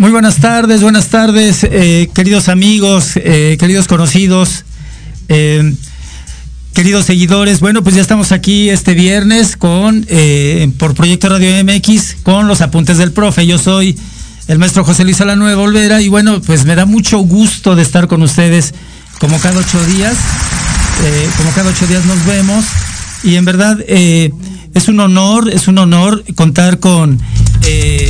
Muy buenas tardes, buenas tardes, eh, queridos amigos, eh, queridos conocidos, eh, queridos seguidores. Bueno, pues ya estamos aquí este viernes con eh, por Proyecto Radio MX con los apuntes del profe. Yo soy el maestro José Luis Alanueva Olvera y bueno, pues me da mucho gusto de estar con ustedes como cada ocho días. como cada ocho días nos vemos y en verdad es un honor, es un honor contar con eh,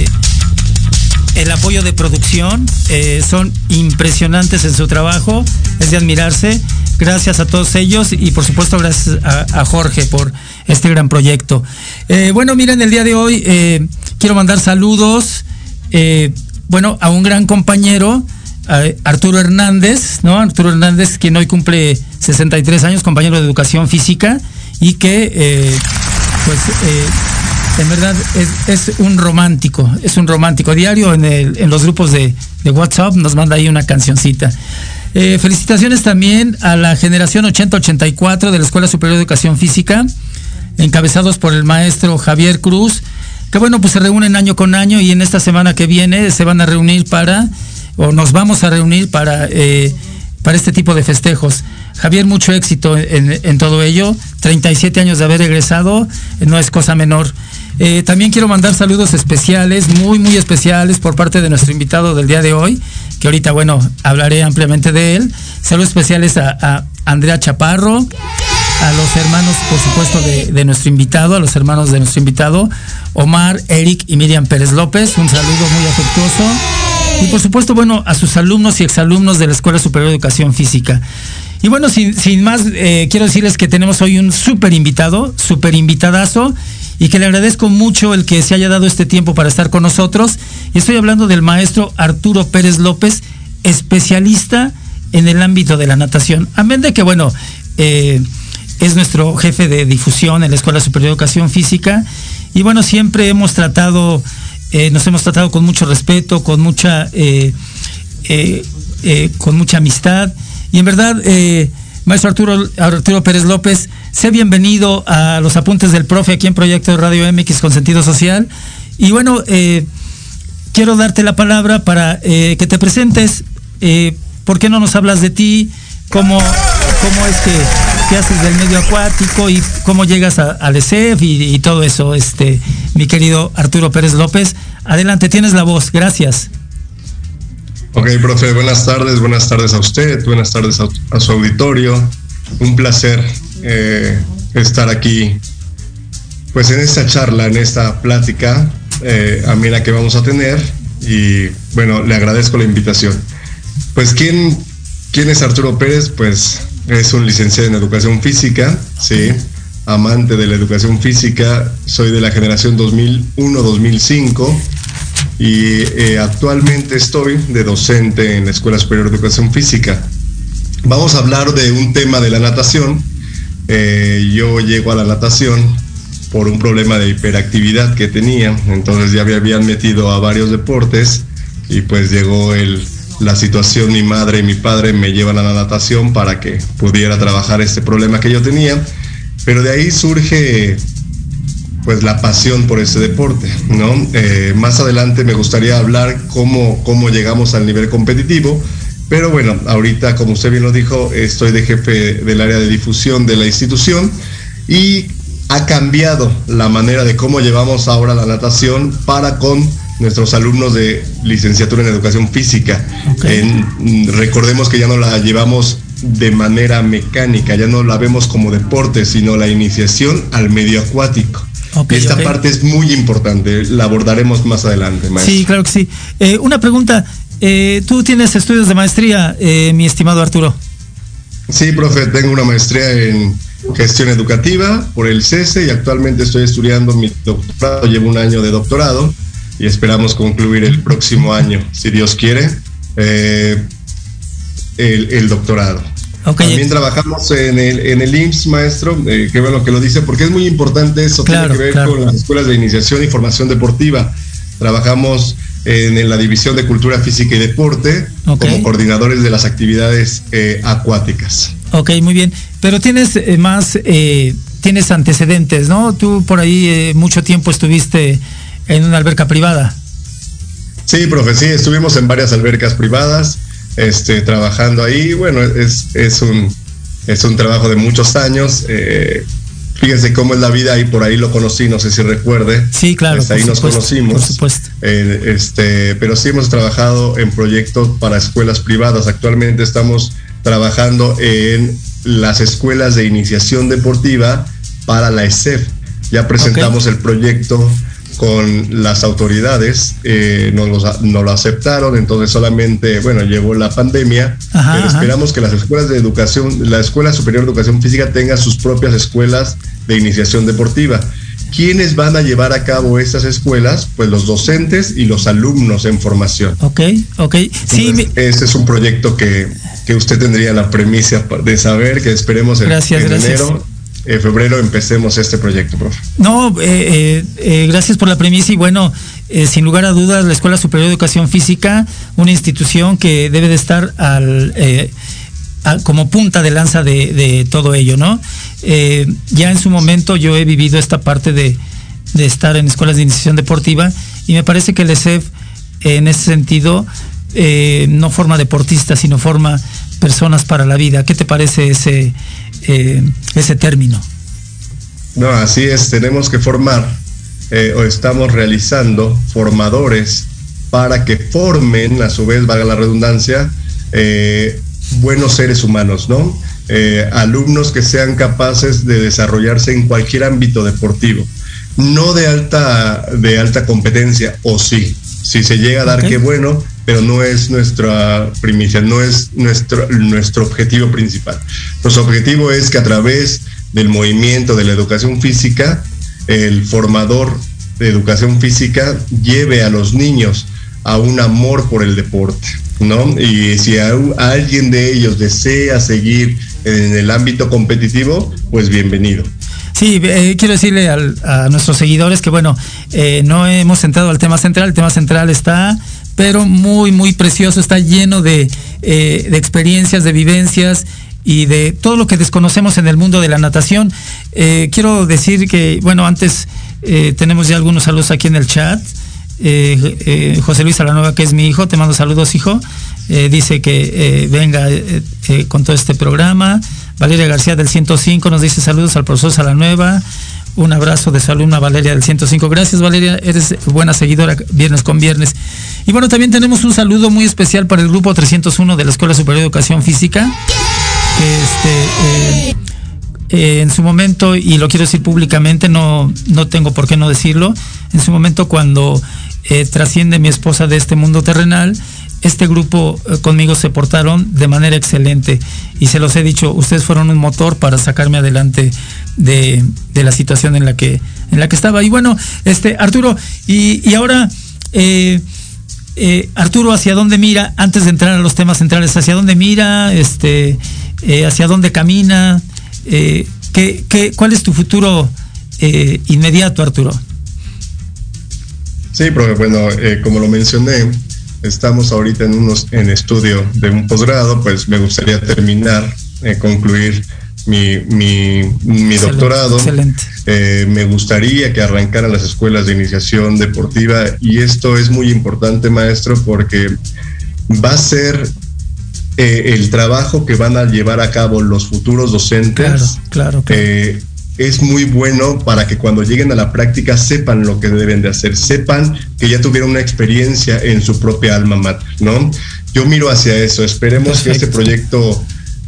el apoyo de producción, eh, son impresionantes en su trabajo, es de admirarse. Gracias a todos ellos y por supuesto gracias a, Jorge por este gran proyecto. Eh, bueno, miren, el día de hoy eh, quiero mandar saludos, bueno, a un gran compañero, Arturo Hernández, ¿no? Arturo Hernández, quien hoy cumple 63 años, compañero de educación física y que, pues, en verdad es, un romántico, es un romántico. Diario en, los grupos de, WhatsApp nos manda ahí una cancioncita. Eh, felicitaciones también a la generación 80-84 de la Escuela Superior de Educación Física, encabezados por el maestro Javier Cruz, que bueno, pues se reúnen año con año y en esta semana que viene se van a reunir para, o nos vamos a reunir para, eh, para este tipo de festejos. Javier, mucho éxito en, en, todo ello. 37 años de haber egresado, no es cosa menor. Eh, también quiero mandar saludos especiales, muy, muy especiales por parte de nuestro invitado del día de hoy, que ahorita, bueno, hablaré ampliamente de él. Saludos especiales a, Andrea Chaparro, a los hermanos, por supuesto, de, de, nuestro invitado, a los hermanos de nuestro invitado, Omar, Eric y Miriam Pérez López. Un saludo muy afectuoso. Y por supuesto, bueno, a sus alumnos y exalumnos de la Escuela Superior de Educación Física. Y bueno, sin, sin más, eh, quiero decirles que tenemos hoy un súper invitado, súper invitadazo, y que le agradezco mucho el que se haya dado este tiempo para estar con nosotros. Y estoy hablando del maestro Arturo Pérez López, especialista en el ámbito de la natación. Amén de que, bueno, eh, es nuestro jefe de difusión en la Escuela Superior de Educación Física. Y bueno, siempre hemos tratado, eh, nos hemos tratado con mucho respeto, con mucha, eh, con mucha amistad. Y en verdad, maestro Arturo, Arturo Pérez López, sé bienvenido a los apuntes del profe aquí en Proyecto de Radio MX con sentido social. Y bueno, eh, quiero darte la palabra para eh, que te presentes. ¿Por qué no nos hablas de ti? ¿Cómo, cómo es que, haces del medio acuático y cómo llegas al ESEF y, y, todo eso, este, mi querido Arturo Pérez López? Adelante, tienes la voz. Gracias. Ok, profe, buenas tardes, buenas tardes a usted, buenas tardes a, a su auditorio. Un placer eh, estar aquí, pues en esta charla, en esta plática eh, amena que vamos a tener. Y bueno, le agradezco la invitación. Pues, ¿quién, quién es Arturo Pérez? Pues es un licenciado en educación física, sí, amante de la educación física. Soy de la generación 2001-2005 y eh, actualmente estoy de docente en la Escuela Superior de Educación Física. Vamos a hablar de un tema de la natación. Eh, yo llego a la natación por un problema de hiperactividad que tenía, entonces ya me habían metido a varios deportes y pues llegó el, la situación, mi madre y mi padre me llevan a la natación para que pudiera trabajar este problema que yo tenía, pero de ahí surge pues la pasión por ese deporte, ¿no? Eh, más adelante me gustaría hablar cómo, cómo llegamos al nivel competitivo, pero bueno, ahorita, como usted bien lo dijo, estoy de jefe del área de difusión de la institución y ha cambiado la manera de cómo llevamos ahora la natación para con nuestros alumnos de licenciatura en educación física. recordemos que ya no la llevamos de manera mecánica, ya no la vemos como deporte, sino la iniciación al medio acuático. Esta parte es muy importante, la abordaremos más adelante. Sí, claro que sí. Eh, una pregunta, eh, tú tienes estudios de maestría, eh, mi estimado Arturo. Sí, profe, tengo una maestría en gestión educativa por el CESE y actualmente estoy estudiando mi doctorado, llevo un año de doctorado y esperamos concluir el próximo año, si Dios quiere, el, el doctorado. También trabajamos en el, en el IMSS, maestro, eh, qué bueno que lo dice, porque es muy importante eso, tiene que ver con las escuelas de iniciación y formación deportiva. Trabajamos en, la división de cultura física y deporte como coordinadores de las actividades eh, acuáticas. Ok, muy bien. Pero tienes eh, más, tienes antecedentes, ¿no? Tú por ahí mucho tiempo estuviste en una alberca privada. Sí, profe, sí, estuvimos en varias albercas privadas este, trabajando ahí. Bueno, es, es, un, es un trabajo de muchos años. Eh, fíjense cómo es la vida y por ahí lo conocí, no sé si recuerde. Sí, claro. ahí nos conocimos. Por supuesto. Eh, este, pero sí hemos trabajado en proyectos para escuelas privadas. Actualmente estamos trabajando en las escuelas de iniciación deportiva para la ESEF. Ya presentamos el proyecto con las autoridades, eh, no, lo aceptaron, entonces solamente, bueno, llegó la pandemia, pero esperamos que las escuelas de educación, la Escuela Superior de Educación Física tenga sus propias escuelas de iniciación deportiva. ¿Quiénes van a llevar a cabo estas escuelas? Pues los docentes y los alumnos en formación. Ok, ok. sí, ese es un proyecto que, que, usted tendría la premisa de saber, que esperemos en, gracias, en enero en febrero empecemos este proyecto, profe. No, eh, eh, eh, gracias por la premisa y bueno, sin lugar a dudas, la Escuela Superior de Educación Física, una institución que debe de estar al, como punta de lanza de, todo ello, ¿no? ya en su momento yo he vivido esta parte de, de, estar en escuelas de iniciación deportiva y me parece que el ESEF en ese sentido no forma deportistas, sino forma personas para la vida. ¿Qué te parece ese, eh, ese término. No, así es, tenemos que formar eh, o estamos realizando formadores para que formen, a su vez, valga la redundancia, eh, buenos seres humanos, ¿no? alumnos que sean capaces de desarrollarse en cualquier ámbito deportivo, no de alta, de alta competencia, o sí, si se llega a dar, qué bueno, pero no es nuestra primicia, no es nuestro, nuestro objetivo principal. Nuestro objetivo es que a través del movimiento de la educación física, el formador de educación física lleve a los niños a un amor por el deporte, ¿no? Y si alguien de ellos desea seguir en el ámbito competitivo, pues bienvenido. Sí, eh, quiero decirle a nuestros seguidores que, bueno, eh, no hemos entrado al tema central. El tema central está pero muy, muy precioso, está lleno de, eh, de experiencias, de vivencias y de todo lo que desconocemos en el mundo de la natación. Eh, quiero decir que, bueno, antes eh, tenemos ya algunos saludos aquí en el chat. José Luis Alanueva, que es mi hijo, te mando saludos, hijo. dice que venga con todo este programa. Valeria García del 105 nos dice saludos al profesor Salanueva. Un abrazo de su alumna Valeria del 105. Gracias Valeria, eres buena seguidora viernes con viernes. Y bueno, también tenemos un saludo muy especial para el grupo 301 de la Escuela Superior de Educación Física. Este, eh, eh, en su momento, y lo quiero decir públicamente, no, no tengo por qué no decirlo, en su momento cuando eh, trasciende mi esposa de este mundo terrenal, este grupo eh, conmigo se portaron de manera excelente y se los he dicho, ustedes fueron un motor para sacarme adelante de, la situación en la que en la que estaba. Y bueno, este Arturo, y, ahora eh, eh, Arturo, ¿hacia dónde mira? Antes de entrar a los temas centrales, ¿hacia dónde mira? Este, ¿Hacia dónde camina? ¿qué, qué, cuál es tu futuro inmediato, Arturo? Sí, profe, bueno, como lo mencioné, estamos ahorita en unos en estudio de un posgrado, pues me gustaría terminar, eh, concluir mi, mi, doctorado. Excelente. Eh, me gustaría que arrancaran las escuelas de iniciación deportiva y esto es muy importante, maestro, porque va a ser eh, el trabajo que van a llevar a cabo los futuros docentes. Claro, claro. Es muy bueno para que cuando lleguen a la práctica sepan lo que deben de hacer, sepan que ya tuvieron una experiencia en su propia alma mater, ¿no? Yo miro hacia eso, esperemos que este proyecto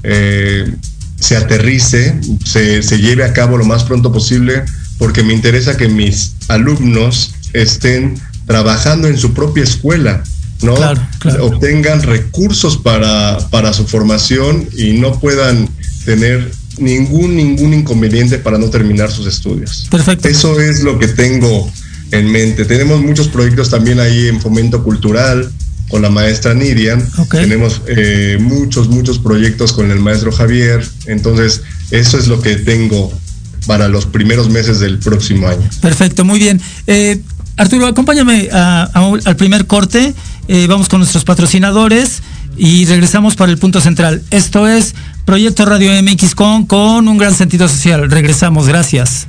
eh, se aterrice, se, se lleve a cabo lo más pronto posible, porque me interesa que mis alumnos estén trabajando en su propia escuela, ¿no? Claro, claro. Obtengan recursos para, para su formación y no puedan tener ningún, ningún inconveniente para no terminar sus estudios. Perfecto. Eso es lo que tengo en mente. Tenemos muchos proyectos también ahí en fomento cultural con la maestra Nidia. Ok. Tenemos eh, muchos, muchos proyectos con el maestro Javier. Entonces, eso es lo que tengo para los primeros meses del próximo año. Perfecto, muy bien. Eh, Arturo, acompáñame a- a- al primer corte. Eh, vamos con nuestros patrocinadores y regresamos para el punto central. Esto es Proyecto Radio MX con, con un gran sentido social. Regresamos, gracias.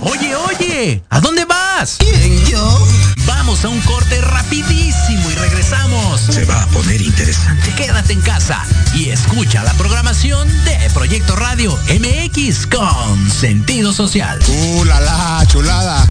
Oye, oye, ¿a dónde vas? ¿Quién, yo? Vamos a un corte rapidísimo y regresamos. Se va a poner interesante. Quédate en casa y escucha la programación de Proyecto Radio MX con sentido social. ¡Uh, la, la, chulada!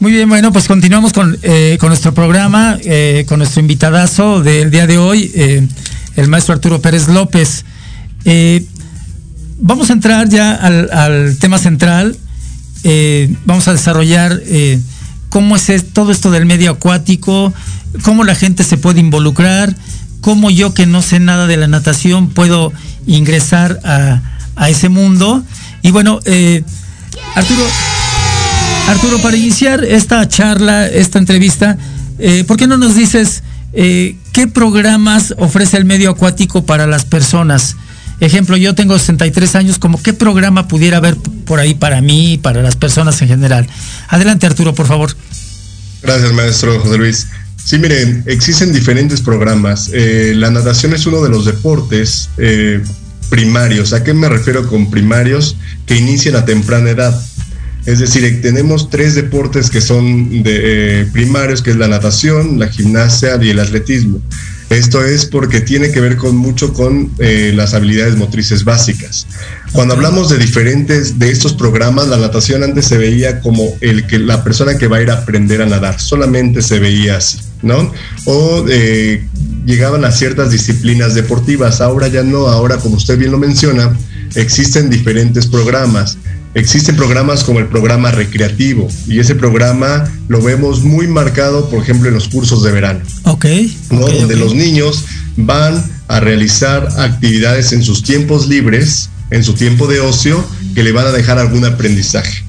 Muy bien, bueno, pues continuamos con, eh, con nuestro programa, eh, con nuestro invitadazo del día de hoy, eh, el maestro Arturo Pérez López. Eh, vamos a entrar ya al, al tema central. eh, vamos a desarrollar cómo es todo esto del medio acuático, cómo la gente se puede involucrar, cómo yo que no sé nada de la natación puedo ingresar a, a ese mundo. Y bueno, Arturo, Arturo, para iniciar esta charla, esta entrevista, eh, ¿por qué no nos dices eh, qué programas ofrece el medio acuático para las personas? Ejemplo, yo tengo 63 años, como qué programa pudiera haber por ahí para mí y para las personas en general. Adelante, Arturo, por favor. Gracias, maestro José Luis. Sí, miren, existen diferentes programas. Eh, la natación es uno de los deportes primarios. ¿A qué me refiero con primarios? Que inician a temprana edad. Es decir, tenemos tres deportes que son de, eh, primarios, que es la natación, la gimnasia y el atletismo. Esto es porque tiene que ver con mucho con eh, las habilidades motrices básicas. Cuando hablamos de diferentes de estos programas, la natación antes se veía como el que la persona que va a ir a aprender a nadar, solamente se veía así, ¿no? O eh, llegaban a ciertas disciplinas deportivas. Ahora ya no. Ahora, como usted bien lo menciona, existen diferentes programas. Existen programas como el programa recreativo y ese programa lo vemos muy marcado, por ejemplo, en los cursos de verano. Ok. Donde los niños van a realizar actividades en sus tiempos libres, en su tiempo de ocio, que le van a dejar algún aprendizaje.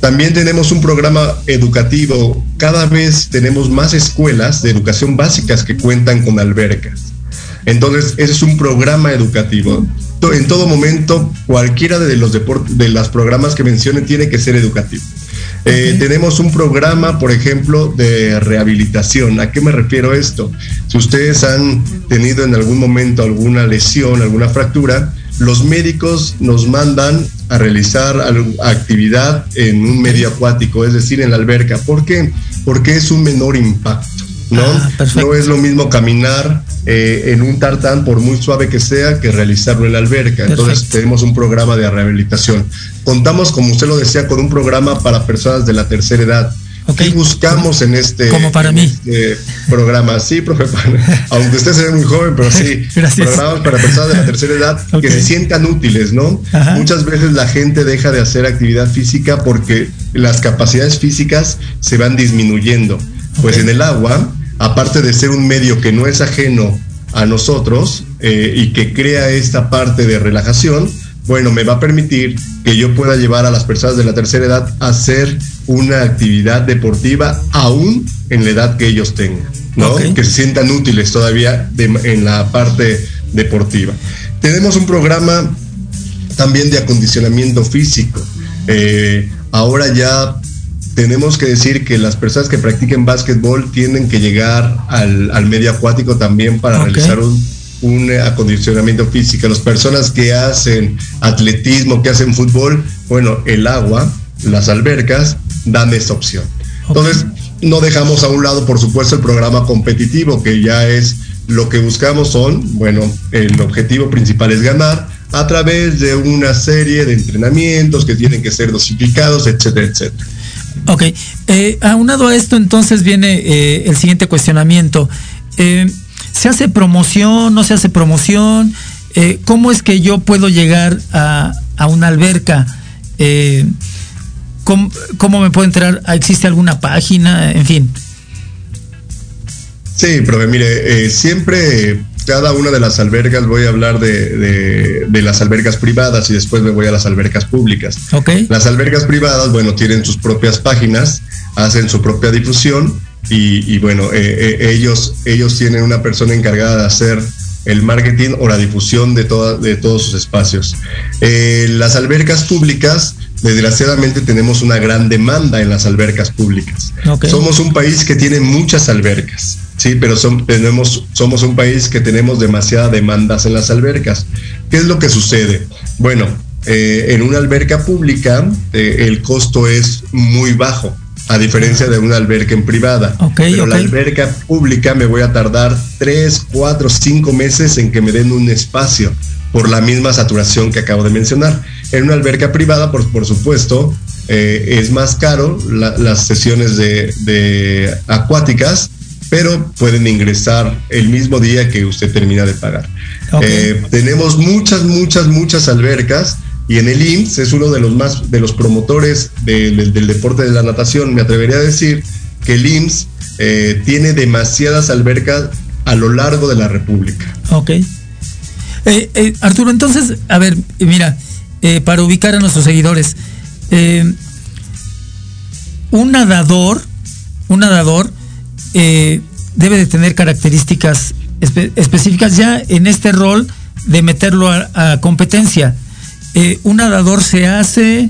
También tenemos un programa educativo. Cada vez tenemos más escuelas de educación básicas que cuentan con albercas. Entonces, ese es un programa educativo. En todo momento, cualquiera de los deportes, de los programas que mencione tiene que ser educativo. Eh, tenemos un programa, por ejemplo, de rehabilitación. ¿A qué me refiero esto? Si ustedes han tenido en algún momento alguna lesión, alguna fractura, los médicos nos mandan a realizar al- actividad en un medio acuático, es decir, en la alberca. ¿Por qué? Porque es un menor impacto. ¿no? Ah, no es lo mismo caminar eh, en un tartán, por muy suave que sea, que realizarlo en la alberca. Entonces Perfecto. tenemos un programa de rehabilitación. Contamos, como usted lo decía, con un programa para personas de la tercera edad. Ok. ¿Qué buscamos en este, Como para mí. este programa? Sí, profe, aunque usted se ve muy joven, pero sí, Gracias. programas para personas de la tercera edad Ok. que se sientan útiles, ¿no? Ajá. Muchas veces la gente deja de hacer actividad física porque las capacidades físicas se van disminuyendo. Pues Ok. en el agua, aparte de ser un medio que no es ajeno a nosotros eh, y que crea esta parte de relajación, bueno, me va a permitir que yo pueda llevar a las personas de la tercera edad a hacer una actividad deportiva aún en la edad que ellos tengan, ¿no? Que se sientan útiles todavía de- en la parte deportiva. Tenemos un programa también de acondicionamiento físico. Eh, ahora ya tenemos que decir que las personas que practiquen básquetbol tienen que llegar al, al medio acuático también para realizar un, un acondicionamiento físico. Las personas que hacen atletismo, que hacen fútbol, bueno, el agua, las albercas, dan esa opción. Entonces, no dejamos a un lado, por supuesto, el programa competitivo, que ya es lo que buscamos son, bueno, el objetivo principal es ganar a través de una serie de entrenamientos que tienen que ser dosificados, etcétera, etcétera. Ok, eh, aunado a esto entonces viene eh, el siguiente cuestionamiento. Eh, ¿Se hace promoción? ¿No se hace promoción? ¿Cómo es que yo puedo llegar a, a una alberca? ¿cómo, cómo me puedo entrar? ¿Existe alguna página? En fin. Sí, profe, mire, siempre cada una de las albercas, voy a hablar de, de- de las albercas privadas y después me voy a las albercas públicas. Ok, Las albercas privadas, bueno, tienen sus propias páginas, hacen su propia difusión y, y bueno, eh, eh, ellos, ellos tienen una persona encargada de hacer el marketing o la difusión de, toda- de todos sus espacios. Eh, las albercas públicas, desgraciadamente tenemos una gran demanda en las albercas públicas. Somos un país que tiene muchas albercas, sí, pero son- tenemos, somos un país que tenemos demasiada demandas en las albercas. ¿Qué es lo que sucede? Bueno, eh, en una alberca pública eh, el costo es muy bajo, a diferencia de una alberca en privada. Ok, pero la ok. alberca pública me voy a tardar tres, cuatro, cinco meses en que me den un espacio por la misma saturación que acabo de mencionar. En una alberca privada, por, por supuesto, eh, es más caro la- las sesiones de, de acuáticas, pero pueden ingresar el mismo día que usted termina de pagar. Eh, tenemos muchas, muchas, muchas albercas y en el IMSS es uno de los más de los promotores de- del- del deporte de la natación. Me atrevería a decir que el IMSS eh, tiene demasiadas albercas a lo largo de la República. ok. Eh, eh, Arturo, entonces, a ver, mira, para ubicar a nuestros seguidores, un nadador, un nadador eh, debe de tener características espe- específicas ya en este rol de meterlo a, competencia. Eh, un nadador se hace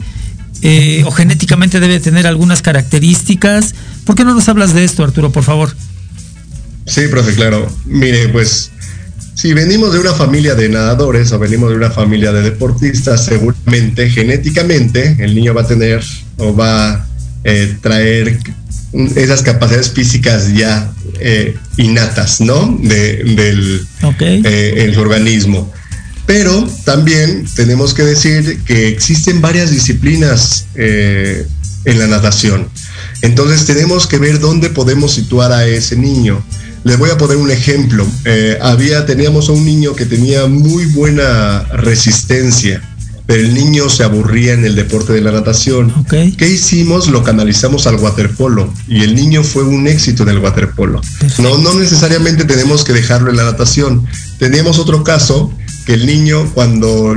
eh, o genéticamente debe tener algunas características. ¿Por qué no nos hablas de esto, Arturo, por favor? Sí, profe, claro. Mire, pues si venimos de una familia de nadadores o venimos de una familia de deportistas, seguramente genéticamente el niño va a tener o va a traer esas capacidades físicas ya eh, innatas, ¿no? De, del eh, el organismo. Pero también tenemos que decir que existen varias disciplinas en la natación. Entonces tenemos que ver dónde podemos situar a ese niño. Les voy a poner un ejemplo. Eh, había, teníamos a un niño que tenía muy buena resistencia, pero el niño se aburría en el deporte de la natación. ¿Qué hicimos? Lo canalizamos al waterpolo y el niño fue un éxito en el waterpolo. No, no necesariamente tenemos que dejarlo en la natación. Teníamos otro caso que el niño cuando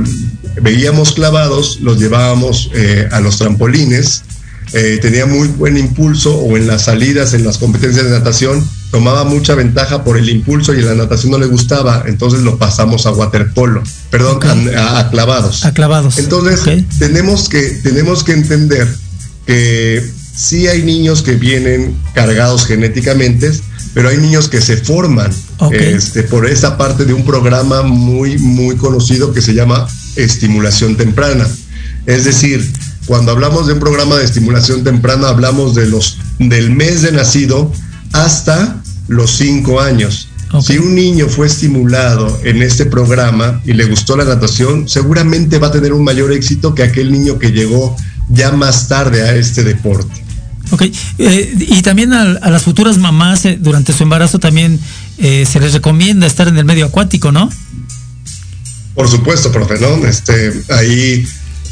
veíamos clavados los llevábamos eh, a los trampolines eh, tenía muy buen impulso o en las salidas, en las competencias de natación, tomaba mucha ventaja por el impulso y en la natación no le gustaba, entonces lo pasamos a waterpolo, perdón, a, clavados. A clavados. Entonces tenemos, que, tenemos que entender que sí hay niños que vienen cargados genéticamente, pero hay niños que se forman este, por esa parte de un programa muy, muy conocido que se llama estimulación temprana. Es decir, cuando hablamos de un programa de estimulación temprana, hablamos de los, del mes de nacido hasta los cinco años. Si un niño fue estimulado en este programa y le gustó la natación, seguramente va a tener un mayor éxito que aquel niño que llegó ya más tarde a este deporte. Ok, eh, y también a, las futuras mamás eh, durante su embarazo también eh, se les recomienda estar en el medio acuático, ¿no? Por supuesto, profe, ¿no? Este, ahí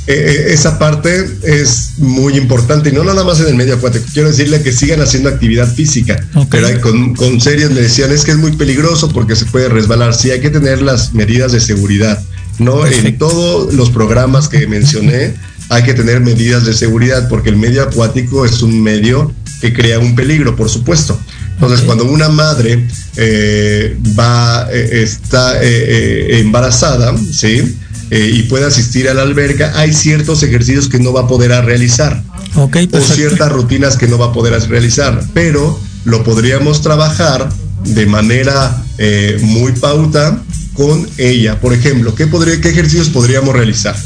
eh, eh, esa parte es muy importante y no nada más en el medio acuático. Quiero decirle que sigan haciendo actividad física, pero hay, con, con series me decían es que es muy peligroso porque se puede resbalar. Sí, hay que tener las medidas de seguridad. No en todos los programas que mencioné hay que tener medidas de seguridad porque el medio acuático es un medio que crea un peligro, por supuesto. Entonces, cuando una madre eh, va, está embarazada, ¿sí? Eh, y puede asistir a la alberca, hay ciertos ejercicios que no va a poder realizar. o ciertas rutinas que no va a poder realizar, pero lo podríamos trabajar de manera eh, muy pauta con ella. Por ejemplo, ¿qué, podría, ¿qué ejercicios podríamos realizar?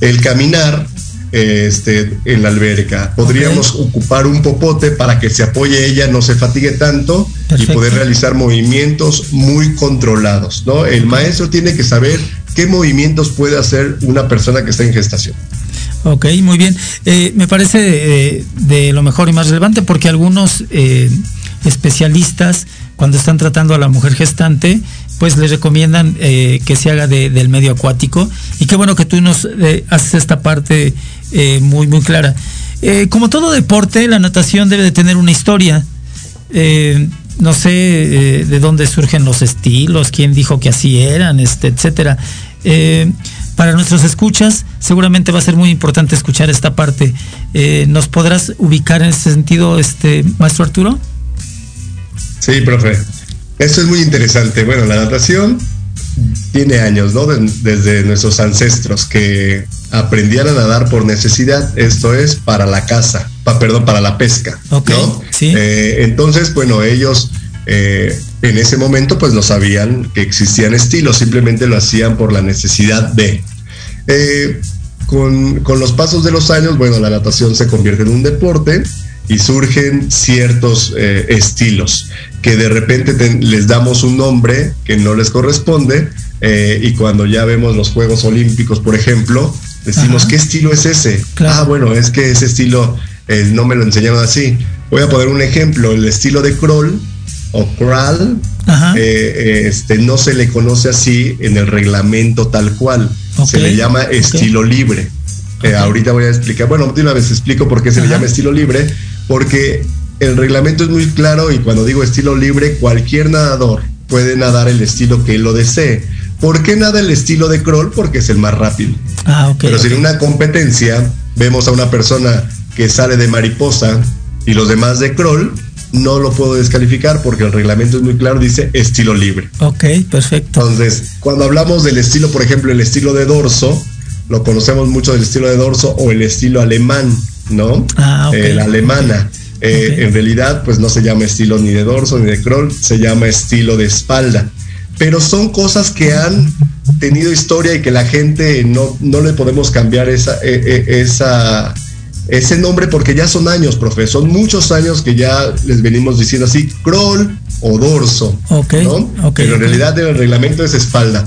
El caminar este, en la alberca. Podríamos ocupar un popote para que se apoye ella, no se fatigue tanto y poder realizar movimientos muy controlados. ¿no? El maestro tiene que saber qué movimientos puede hacer una persona que está en gestación. Ok, muy bien. Eh, me parece eh, de lo mejor y más relevante porque algunos eh, especialistas, cuando están tratando a la mujer gestante, pues les recomiendan que se haga del medio acuático. Y qué bueno que tú nos haces esta parte muy, muy clara. como todo deporte, la natación debe de tener una historia. No sé de dónde surgen los estilos, quién dijo que así eran, este, etcétera. Eh, para nuestros escuchas, seguramente va a ser muy importante escuchar esta parte. Eh, ¿Nos podrás ubicar en ese sentido, este maestro Arturo? Sí, profe. Esto es muy interesante. Bueno, la natación tiene años, ¿no? desde nuestros ancestros que aprendían a nadar por necesidad, esto es para la caza, perdón, para la pesca. Eh, entonces, bueno, ellos eh, en ese momento pues no sabían que existían estilos, simplemente lo hacían por la necesidad de. Eh, con, los pasos de los años, bueno, la natación se convierte en un deporte y surgen ciertos eh, estilos que de repente les damos un nombre que no les corresponde y cuando ya vemos los Juegos Olímpicos, por ejemplo, decimos, ¿qué estilo es ese? Ah, bueno, es que ese estilo no me lo enseñaron así. Voy a poner un ejemplo, el estilo de crawl o crawl, eh, este, no se le conoce así en el reglamento tal cual. Se le llama estilo libre. Eh, ahorita voy a explicar, bueno, de una vez explico por qué se le llama estilo libre, porque el reglamento es muy claro y cuando digo estilo libre, cualquier nadador puede nadar el estilo que él lo desee. ¿Por qué nada el estilo de crawl? Porque es el más rápido. Ah, Pero si en una competencia vemos a una persona que sale de mariposa y los demás de crawl, no lo puedo descalificar porque el reglamento es muy claro, dice estilo libre. Ok, perfecto. Entonces, cuando hablamos del estilo, por ejemplo, el estilo de dorso, lo conocemos mucho del estilo de dorso o el estilo alemán, ¿no? Ah, okay. la alemana. Eh, en realidad, pues no se llama estilo ni de dorso ni de crawl, se llama estilo de espalda. pero son cosas que han tenido historia y que la gente no, no le podemos cambiar esa, eh, eh, esa, ese nombre porque ya son años, profe, son muchos años que ya les venimos diciendo así, crawl o dorso, Ok, ¿no? ok, pero en realidad el reglamento es espalda.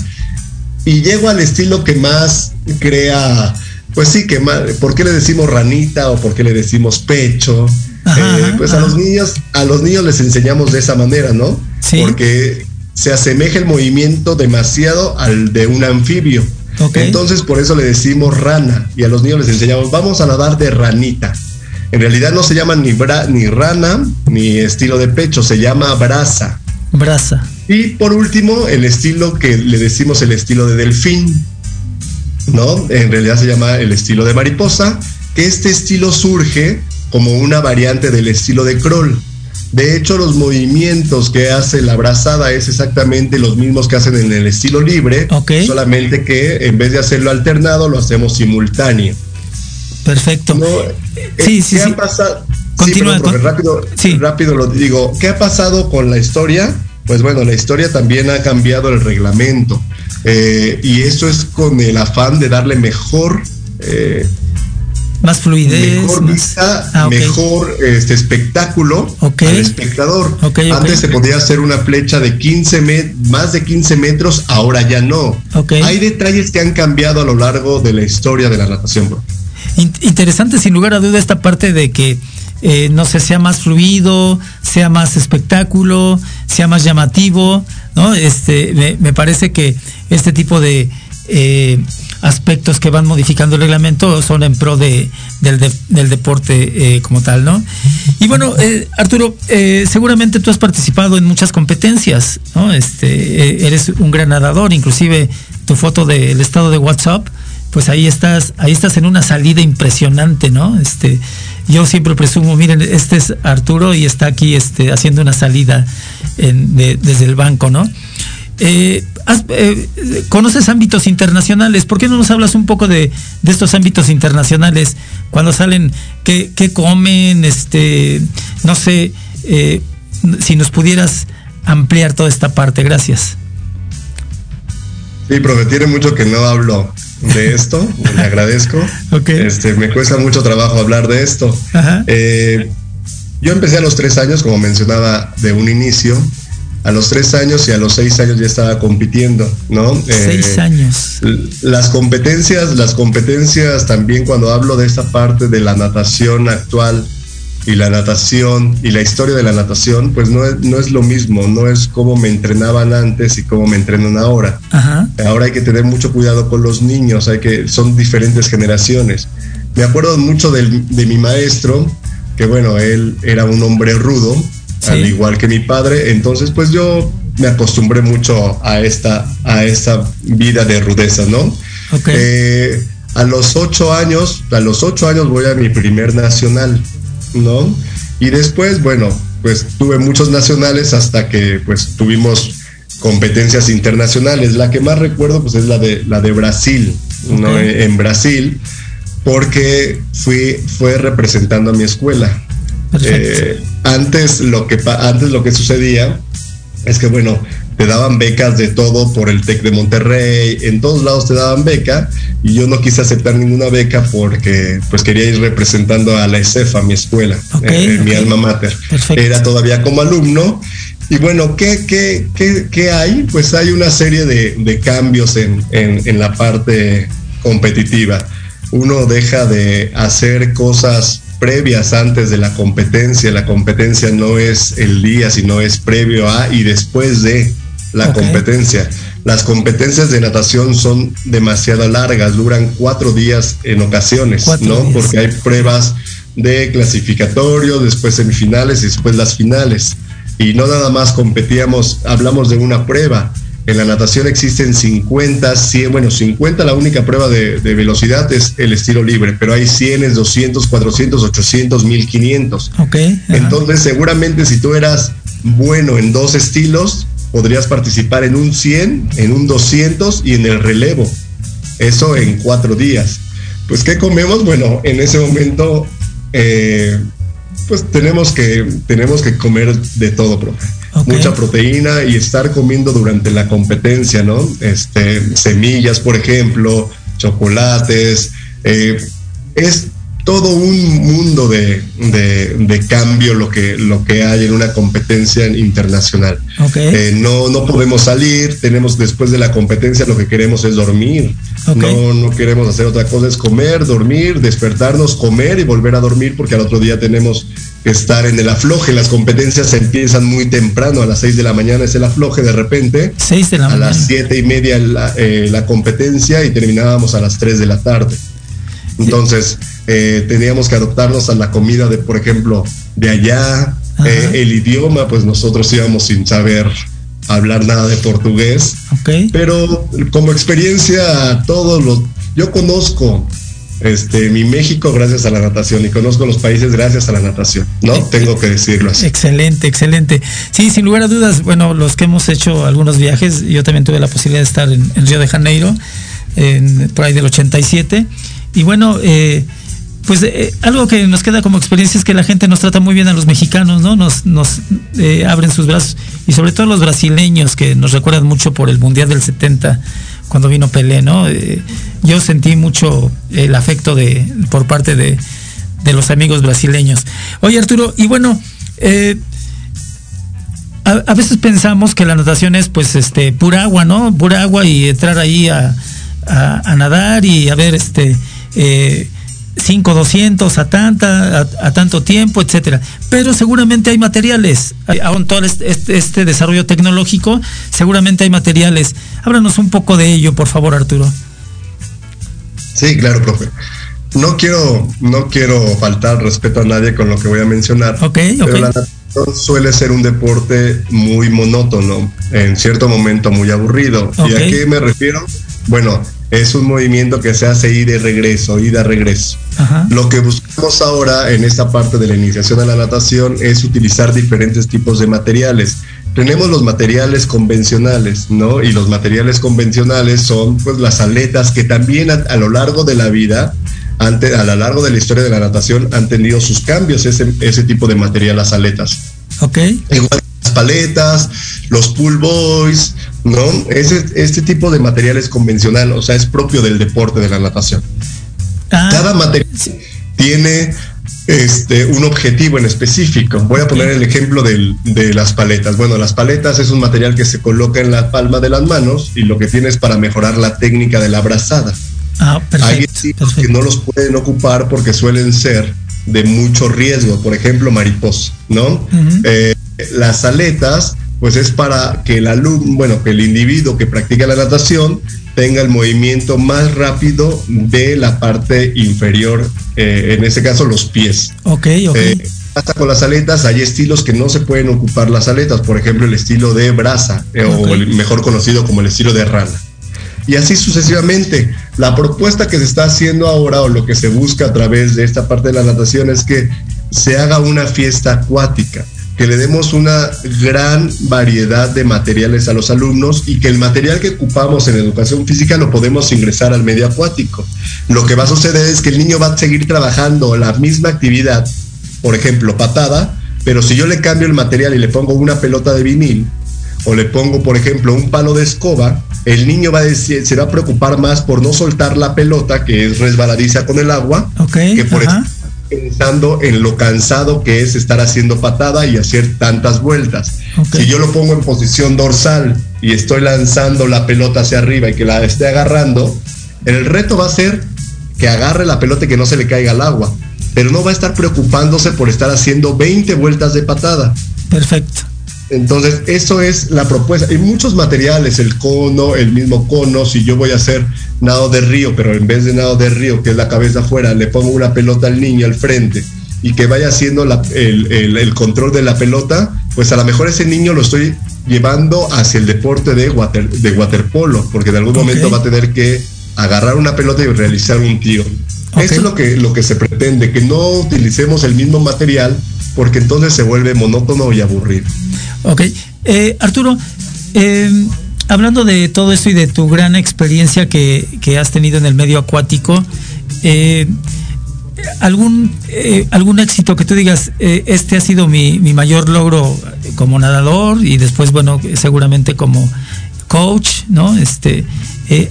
Y llego al estilo que más crea, pues sí, que más, ¿por qué le decimos ranita o por qué le decimos pecho? Ajá, Eh, ajá, pues a los niños, a los niños les enseñamos de esa manera, ¿no? Sí. Porque se asemeja el movimiento demasiado al de un anfibio. Entonces por eso le decimos rana y a los niños les enseñamos, vamos a nadar de ranita. En realidad no se llama ni, bra- ni rana ni estilo de pecho, se llama brasa. Brasa. Y por último, el estilo que le decimos el estilo de delfín, ¿no? En realidad se llama el estilo de mariposa, que este estilo surge como una variante del estilo de crawl. De hecho, los movimientos que hace la brazada es exactamente los mismos que hacen en el estilo libre, solamente que en vez de hacerlo alternado, lo hacemos simultáneo. Perfecto. No, Sí, eh, sí, ¿qué sí. ha pasado? Continúa, sí, profe, rápido, sí. rápido lo digo. ¿Qué ha pasado con la historia? Pues bueno, la historia también ha cambiado el reglamento. Eh, y eso es con el afán de darle mejor, eh, Más fluidez. mejor más- vista, Ah, mejor este espectáculo Ok. al espectador. Antes se podía hacer una flecha de 15 met- más de 15 metros, ahora ya no. Hay detalles que han cambiado a lo largo de la historia de la natación. bro. In- interesante sin lugar a duda esta parte de que eh, no sé sea más fluido sea más espectáculo sea más llamativo no este me, me parece que este tipo de eh, aspectos que van modificando el reglamento son en pro de, del, de- del deporte eh, como tal no y bueno eh, Arturo eh, seguramente tú has participado en muchas competencias no este eh, eres un gran nadador inclusive tu foto del estado de WhatsApp pues ahí estás, ahí estás en una salida impresionante, ¿no? Este, yo siempre presumo, miren, este es Arturo y está aquí este, haciendo una salida de- desde el banco, ¿no? Eh, has- eh, ¿Conoces ámbitos internacionales? ¿Por qué no nos hablas un poco de, de estos ámbitos internacionales? Cuando salen, ¿qué, qué comen? Este, no sé, eh, si nos pudieras ampliar toda esta parte. Gracias. Sí, profe, tiene mucho que no hablo de esto, le agradezco. Ok. Este, me cuesta mucho trabajo hablar de esto. Ajá. Eh, yo empecé a los tres años, como mencionaba de un inicio. A los tres años y a los seis años ya estaba compitiendo, ¿no? Seis Eh, años. l- Las competencias, las competencias también cuando hablo de esta parte de la natación actual y la natación y la historia de la natación, pues no es, no es lo mismo, no es como me entrenaban antes y cómo me entrenan ahora. Ajá. Ahora hay que tener mucho cuidado con los niños, hay que son diferentes generaciones. Me acuerdo mucho del- de mi maestro, que bueno, él era un hombre rudo, Sí. al igual que mi padre, entonces pues yo me acostumbré mucho a esta, a esta vida de rudeza, ¿no? Eh, a los ocho años, a los ocho años voy a mi primer nacional, ¿no? Y después, bueno, pues tuve muchos nacionales hasta que pues tuvimos competencias internacionales. La que más recuerdo pues es la de la de Brasil, ¿no? En Brasil, porque fui fue representando a mi escuela. Eh, antes lo que antes lo que sucedía es que bueno te daban becas de todo por el Tec de Monterrey, en todos lados te daban beca y yo no quise aceptar ninguna beca porque pues quería ir representando a la ESEFA, mi escuela, Ok, eh, mi alma mater. Perfecto. Era todavía como alumno y bueno, ¿qué, qué, qué, qué hay? Pues hay una serie de, de cambios en, en, en la parte competitiva. Uno deja de hacer cosas previas antes de la competencia. La competencia no es el día, sino es previo a y después de la Ok. competencia. Las competencias de natación son demasiado largas, duran cuatro días en ocasiones, Cuatro ¿no? días. Porque hay pruebas de clasificatorio, después semifinales y después las finales. Y no nada más competíamos, hablamos de una prueba. En la natación existen 50, 100, bueno, 50 la única prueba de, de velocidad es el estilo libre, pero hay 100, 200, 400, 800, 1500. Ok. ajá. Entonces, seguramente si tú eras bueno en dos estilos, podrías participar en un 100, en un 200 y en el relevo. Eso en cuatro días. Pues, ¿qué comemos? Bueno, en ese momento, eh, pues tenemos que, tenemos que comer de todo, profe. Mucha proteína y estar comiendo durante la competencia, ¿no? Este, semillas, por ejemplo, chocolates. eh, es todo un mundo de, de- de cambio lo que, lo que hay en una competencia internacional. Eh, no, no podemos salir, tenemos después de la competencia lo que queremos es dormir. No, no queremos hacer otra cosa, es comer, dormir, despertarnos, comer y volver a dormir porque al otro día tenemos que estar en el afloje. Las competencias empiezan muy temprano, a las 6 de la mañana es el afloje de repente. 6 de la A mañana. las siete y media la, eh, la competencia y terminábamos a las 3 de la tarde. Entonces, eh, teníamos que adaptarnos a la comida de, por ejemplo, de allá. Eh, el idioma, pues nosotros íbamos sin saber hablar nada de portugués. Ok. Pero como experiencia, todos los. Yo conozco este, mi México gracias a la natación y conozco los países gracias a la natación, ¿no? Tengo que decirlo así. Excelente, excelente. Sí, sin lugar a dudas, bueno, los que hemos hecho algunos viajes, yo también tuve la posibilidad de estar en, en Río de Janeiro, en, por ahí del 87, y bueno, eh, pues eh, algo que nos queda como experiencia es que la gente nos trata muy bien a los mexicanos, ¿no? Nos, nos eh, abren sus brazos, y sobre todo los brasileños, que nos recuerdan mucho por el Mundial del 70, cuando vino Pelé, ¿no? Eh, yo sentí mucho el afecto de, por parte de, de los amigos brasileños. Oye, Arturo, y bueno, eh, a, a veces pensamos que la natación es pues este pura agua, ¿no? Pura agua y entrar ahí a, a- a nadar y a ver este eh, 5, 200 a tanta, a, a tanto tiempo, etcétera. Pero seguramente hay materiales, aún todo este, este- este desarrollo tecnológico, seguramente hay materiales. Háblanos un poco de ello, por favor, Arturo. Sí, claro, profe. No quiero, no quiero faltar respeto a nadie con lo que voy a mencionar. Ok, ok. Pero la natación suele ser un deporte muy monótono, en cierto momento muy aburrido. ¿Y a qué me refiero? Bueno, es un movimiento que se hace ida y regreso, ida regreso. Ajá. Lo que buscamos ahora en esta parte de la iniciación a la natación es utilizar diferentes tipos de materiales. Tenemos los materiales convencionales, ¿no? Y los materiales convencionales son pues las aletas que también a, a lo largo de la vida, ante, a lo largo de la historia de la natación han tenido sus cambios ese, ese tipo de material, las aletas. Ok. Igual las paletas, los pool boys, ¿no? Ese, este tipo de material es convencional, o sea, es propio del deporte de la natación. Ah, Cada material tiene este, un objetivo en específico. Voy a poner el ejemplo del- de las paletas. Bueno, las paletas es un material que se coloca en la palma de las manos y lo que tiene es para mejorar la técnica de la abrazada. ah, Hay que no los pueden ocupar porque suelen ser de mucho riesgo, por ejemplo, mariposa, ¿no? Ujú. Eh, las aletas, pues es para que el alumno, bueno, que el individuo que practica la natación tenga el movimiento más rápido de la parte inferior, eh, en este caso los pies. Ok, ok. Eh, hasta con las aletas hay estilos que no se pueden ocupar las aletas, por ejemplo el estilo de brasa eh, Ok. o el mejor conocido como el estilo de rana. Y así sucesivamente. La propuesta que se está haciendo ahora o lo que se busca a través de esta parte de la natación es que se haga una fiesta acuática, que le demos una gran variedad de materiales a los alumnos y que el material que ocupamos en educación física lo podemos ingresar al medio acuático. Lo que va a suceder es que el niño va a seguir trabajando la misma actividad, por ejemplo, patada, pero si yo le cambio el material y le pongo una pelota de vinil o le pongo, por ejemplo, un palo de escoba, el niño va a decir, se va a preocupar más por no soltar la pelota, que es resbaladiza con el agua, Ok, que por ajá. Pensando en lo cansado que es estar haciendo patada y hacer tantas vueltas. Si yo lo pongo en posición dorsal y estoy lanzando la pelota hacia arriba y que la esté agarrando, el reto va a ser que agarre la pelota y que no se le caiga al agua, pero no va a estar preocupándose por estar haciendo 20 vueltas de patada. Perfecto. Entonces, eso es la propuesta. Hay muchos materiales, el cono, el mismo cono. Si yo voy a hacer nado de río, pero en vez de nado de río, que es la cabeza afuera, le pongo una pelota al niño al frente y que vaya haciendo la- el, el- el control de la pelota, pues a lo mejor ese niño lo estoy llevando hacia el deporte de, water, de waterpolo, porque en algún momento va a tener que agarrar una pelota y realizar un tiro. Eso es lo que, lo que se pretende, que no utilicemos el mismo material, porque entonces se vuelve monótono y aburrido. Ok. Eh, Arturo, eh, hablando de todo esto y de tu gran experiencia que, que has tenido en el medio acuático, eh, algún, eh, algún éxito que tú digas, eh, este ha sido mi, mi, mayor logro como nadador y después, bueno, seguramente como coach, ¿no? Este,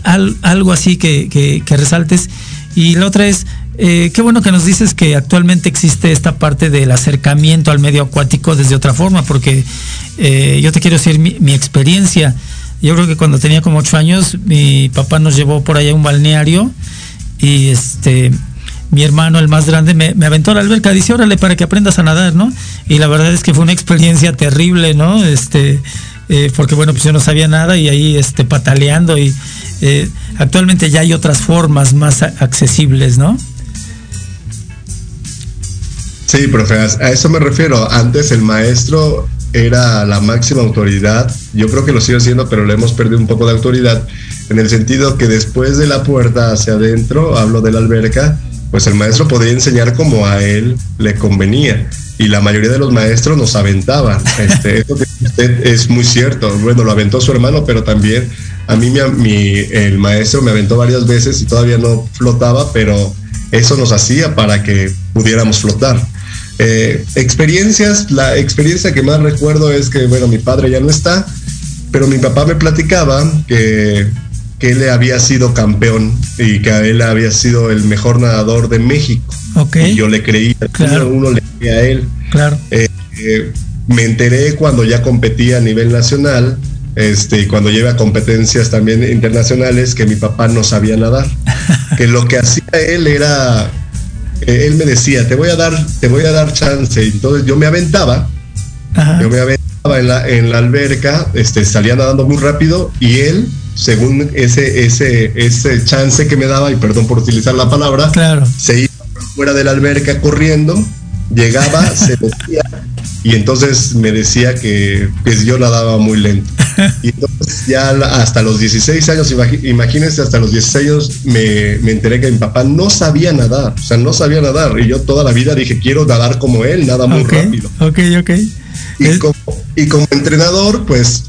al, algo así que, que, que, resaltes. Y la otra es, qué bueno que nos dices que actualmente existe esta parte del acercamiento al medio acuático desde otra forma, porque yo te quiero decir mi, experiencia. Yo creo que cuando tenía como ocho años, mi papá nos llevó por allá a un balneario y este mi hermano, el más grande, me, aventó a la alberca, dice, órale, para que aprendas a nadar, ¿no? Y la verdad es que fue una experiencia terrible, ¿no? Este, eh, porque bueno, pues yo no sabía nada y ahí este, pataleando y eh, actualmente ya hay otras formas más accesibles, ¿no? Sí, profe, a eso me refiero. Antes el maestro era la máxima autoridad. Yo creo que lo sigue siendo, pero le hemos perdido un poco de autoridad en el sentido que después de la puerta hacia adentro, hablo de la alberca, pues el maestro podía enseñar como a él le convenía. Y la mayoría de los maestros nos aventaban. Este, esto que usted es muy cierto. Bueno, lo aventó su hermano, pero también a mí mi, el maestro me aventó varias veces y todavía no flotaba, pero eso nos hacía para que pudiéramos flotar. Eh, experiencias, la experiencia que más recuerdo es que, bueno, mi padre ya no está, pero mi papá me platicaba que que él había sido campeón y que él había sido el mejor nadador de México. Okay. Y yo le creía, claro. uno le creía a él. Claro. Eh, eh, me enteré cuando ya competía a nivel nacional, este, y cuando llevé a competencias también internacionales, que mi papá no sabía nadar. que lo que hacía él era, eh, él me decía, te voy a dar, te voy a dar chance. Entonces yo me aventaba, Ajá. yo me aventaba en la, en la alberca, este, salía nadando muy rápido y él según ese, ese, ese chance que me daba, y perdón por utilizar la palabra, claro. se iba fuera de la alberca corriendo, llegaba, se metía, y entonces me decía que pues, yo nadaba muy lento. Y entonces ya hasta los 16 años, imagínense, hasta los 16 años me, me, enteré que mi papá no sabía nadar, o sea, no sabía nadar, y yo toda la vida dije, quiero nadar como él, nada muy okay, rápido. Ok, ok. Y como, y como entrenador, pues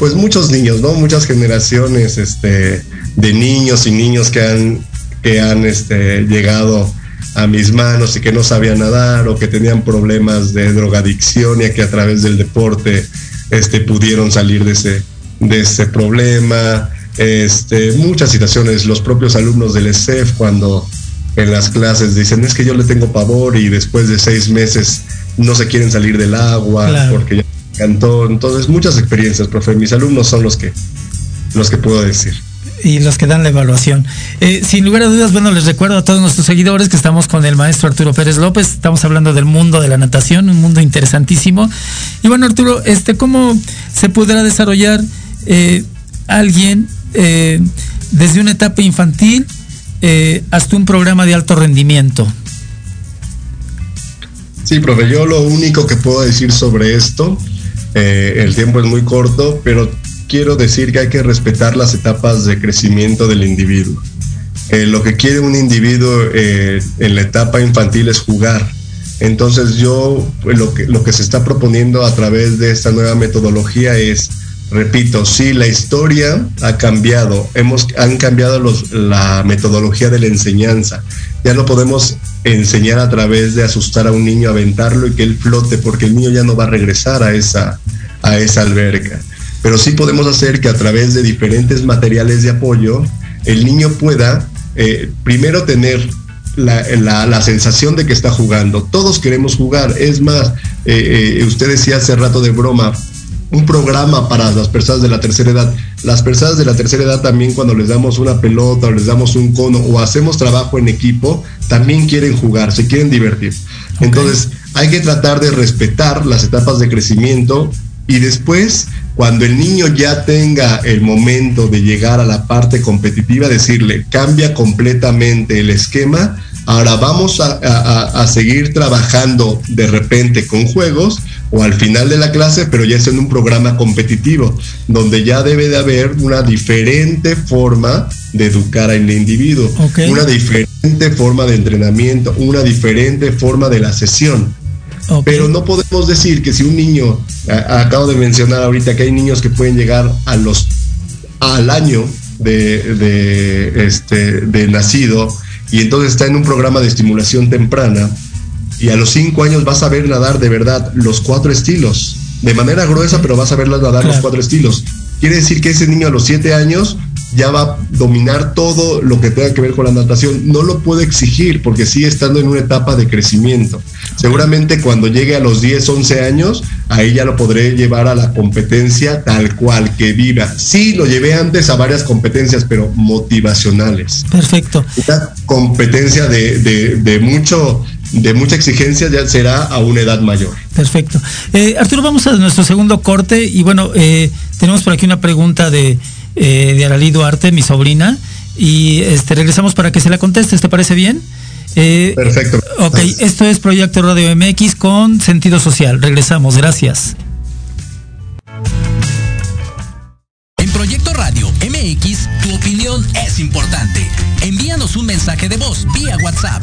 pues muchos niños, ¿no? Muchas generaciones este, de niños y niños que han, que han este, llegado a mis manos y que no sabían nadar o que tenían problemas de drogadicción y que a través del deporte este, pudieron salir de ese, de ese problema. Este, muchas situaciones, los propios alumnos del ESEF cuando en las clases dicen es que yo le tengo pavor y después de seis meses no se quieren salir del agua Claro. porque ya encantó. Entonces, muchas experiencias, profe. Mis alumnos son los que, los que puedo decir. Y los que dan la evaluación. Eh, sin lugar a dudas, bueno, les recuerdo a todos nuestros seguidores que estamos con el maestro Arturo Pérez López, estamos hablando del mundo de la natación, un mundo interesantísimo. Y bueno, Arturo, este, ¿cómo se podrá desarrollar eh, alguien eh, desde una etapa infantil eh, hasta un programa de alto rendimiento? Sí, profe, yo lo único que puedo decir sobre esto, eh, el tiempo es muy corto, pero quiero decir que hay que respetar las etapas de crecimiento del individuo. Eh, lo que quiere un individuo eh, en la etapa infantil es jugar. Entonces yo pues, lo que, se está proponiendo a través de esta nueva metodología es, repito, sí, la historia ha cambiado, hemos, han cambiado la metodología de la enseñanza. Ya no podemos enseñar a través de asustar a un niño, aventarlo y que él flote, porque el niño ya no va a regresar a esa, a esa alberca. Pero sí podemos hacer que a través de diferentes materiales de apoyo, el niño pueda eh, primero tener la, la, la, sensación de que está jugando. Todos queremos jugar. Es más, eh, eh, usted decía hace rato de broma, un programa para las personas de la tercera edad. Las personas de la tercera edad también cuando les damos una pelota o les damos un cono o hacemos trabajo en equipo, también quieren jugar, se quieren divertir. Okay. Entonces hay que tratar de respetar las etapas de crecimiento y después, cuando el niño ya tenga el momento de llegar a la parte competitiva, decirle, cambia completamente el esquema, ahora vamos a, a, a, seguir trabajando de repente con juegos o al final de la clase, pero ya es en un programa competitivo, donde ya debe de haber una diferente forma de educar al individuo, okay. una diferente forma de entrenamiento, una diferente forma de la sesión. Okay. Pero no podemos decir que si un niño, a, acabo de mencionar ahorita que hay niños que pueden llegar a los al año de, de, este, de nacido y entonces está en un programa de estimulación temprana y a los cinco años vas a ver nadar de verdad los cuatro estilos, de manera gruesa, pero vas a verlas nadar los cuatro estilos. Quiere decir que ese niño a los siete años ya va a dominar todo lo que tenga que ver con la natación. No lo puede exigir porque sigue estando en una etapa de crecimiento. Seguramente cuando llegue a los 10, 11 años, ahí ya lo podré llevar a la competencia tal cual que viva. Sí, lo llevé antes a varias competencias, pero motivacionales. Perfecto. Una competencia de, de- de mucho, de mucha exigencia ya será a una edad mayor. Perfecto. Eh, Arturo, vamos a nuestro segundo corte y bueno, eh, tenemos por aquí una pregunta de, eh, de Aralí Duarte, mi sobrina, y este, regresamos para que se la contestes, ¿te parece bien? Eh, Perfecto. Ok, esto es Proyecto Radio MX con sentido social. Regresamos, gracias. En Proyecto Radio MX, tu opinión es importante. Envíanos un mensaje de voz vía WhatsApp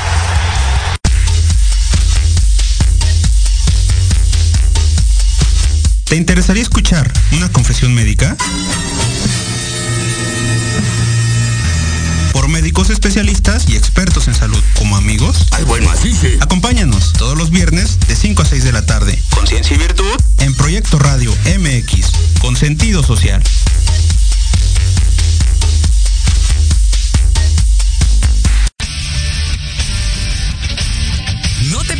¿Te interesaría escuchar una confesión médica? Por médicos especialistas y expertos en salud como amigos. Ay, bueno, así sí. Acompáñanos todos los viernes de 5 a 6 de la tarde. Conciencia y virtud en Proyecto Radio MX con sentido social.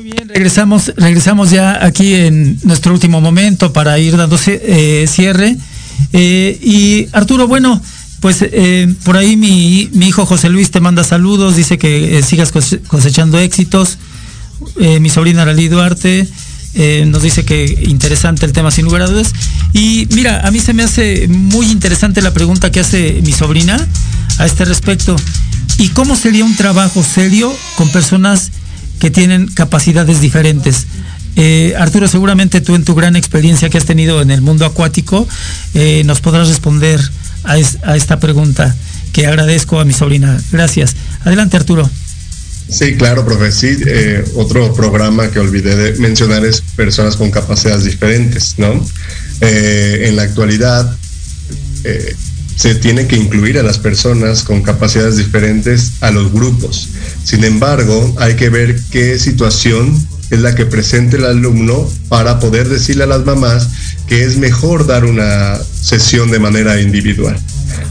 Muy bien, regresamos, regresamos ya aquí en nuestro último momento para ir dando ci- eh, cierre. Eh, y Arturo, bueno, pues eh, por ahí mi, mi hijo José Luis te manda saludos, dice que eh, sigas cose- cosechando éxitos. Eh, mi sobrina Aralí Duarte eh, nos dice que interesante el tema sin lugar a dudas. Y mira, a mí se me hace muy interesante la pregunta que hace mi sobrina a este respecto. ¿Y cómo sería un trabajo serio con personas que tienen capacidades diferentes? Eh, Arturo, seguramente tú en tu gran experiencia que has tenido en el mundo acuático, eh, nos podrás responder a, es- a esta pregunta que agradezco a mi sobrina. Gracias. Adelante, Arturo. Sí, claro, profe. Sí, eh, otro programa que olvidé de mencionar es personas con capacidades diferentes, ¿no? Eh, en la actualidad se tiene que incluir a las personas con capacidades diferentes a los grupos. Sin embargo, hay que ver qué situación es la que presente el alumno para poder decirle a las mamás que es mejor dar una sesión de manera individual.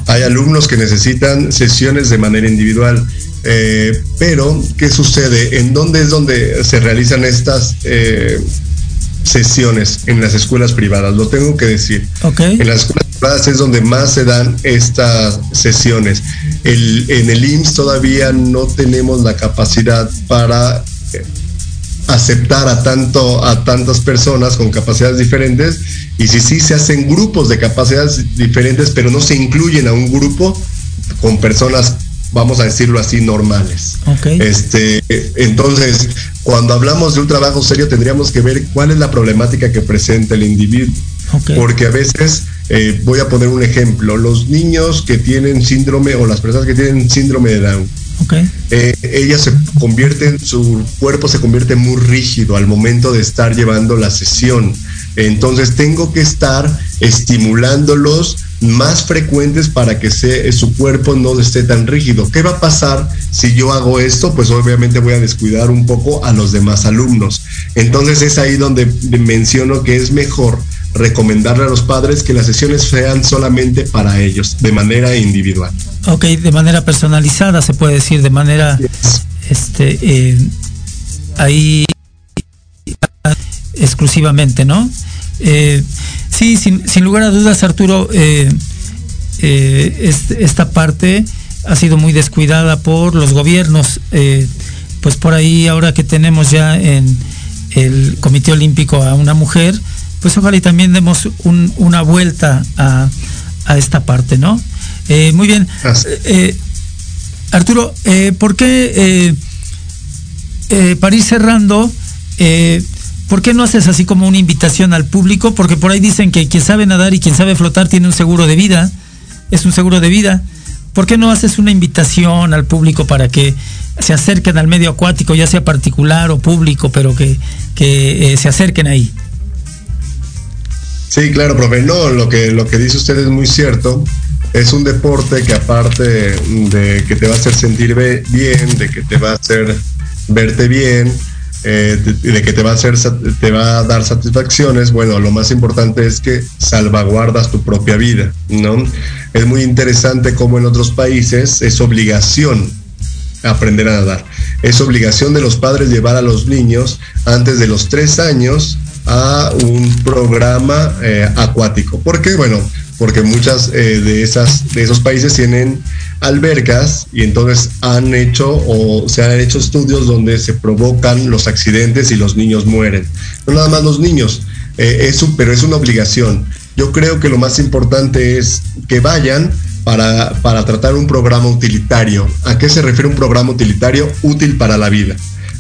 Hay alumnos que necesitan sesiones de manera individual, eh, pero ¿qué sucede? ¿En dónde es donde se realizan estas eh, sesiones? En las escuelas privadas, lo tengo que decir. En las escuelas privadas es donde más se dan estas sesiones. El- en el IMSS todavía no tenemos la capacidad para eh, aceptar a tanto a tantas personas con capacidades diferentes y si sí se hacen grupos de capacidades diferentes pero no se incluyen a un grupo con personas vamos a decirlo así, normales. Ok. Este, entonces, cuando hablamos de un trabajo serio, tendríamos que ver cuál es la problemática que presenta el individuo. Ok. Porque a veces, eh, voy a poner un ejemplo, los niños que tienen síndrome o las personas que tienen síndrome de Down, Ok. eh, ellas se convierten, su cuerpo se convierte muy rígido al momento de estar llevando la sesión. Entonces tengo que estar estimulándolos más frecuentes para que se, su cuerpo no esté tan rígido. ¿Qué va a pasar si yo hago esto? Pues obviamente voy a descuidar un poco a los demás alumnos. Entonces es ahí donde menciono que es mejor recomendarle a los padres que las sesiones sean solamente para ellos, de manera individual. Ok, de manera personalizada, se puede decir, de manera, este, eh, ahí exclusivamente, ¿no? Eh, sí, sin, sin, lugar a dudas, Arturo, eh, eh, esta parte ha sido muy descuidada por los gobiernos. Eh, pues por ahí, ahora que tenemos ya en el Comité Olímpico a una mujer, pues ojalá y también demos un, una vuelta a, a, esta parte, ¿no? Muy bien. Arturo, ¿por qué, para ir cerrando, ¿por qué no haces así como una invitación al público? Porque por ahí dicen que quien sabe nadar y quien sabe flotar tiene un seguro de vida, es un seguro de vida. ¿Por qué no haces una invitación al público para que se acerquen al medio acuático, ya sea particular o público, pero que, que se acerquen ahí? Sí, claro, profe. No, lo que, lo que dice usted es muy cierto. Es un deporte que aparte de que te va a hacer sentir bien, de que te va a hacer verte bien, eh, de, que te va a hacer te va a dar satisfacciones, bueno, lo más importante es que salvaguardas tu propia vida, ¿no? Es muy interesante cómo en otros países es obligación aprender a nadar. Es obligación de los padres llevar a los niños antes de los tres años a un programa eh, acuático. ¿Por qué? Bueno, porque muchas eh, de, esas, de esos países tienen albercas y entonces han hecho o se han hecho estudios donde se provocan los accidentes y los niños mueren. No nada más los niños, eh, eso, pero es una obligación. Yo creo que lo más importante es que vayan para, para tratar un programa utilitario. ¿A qué se refiere un programa utilitario? Útil para la vida.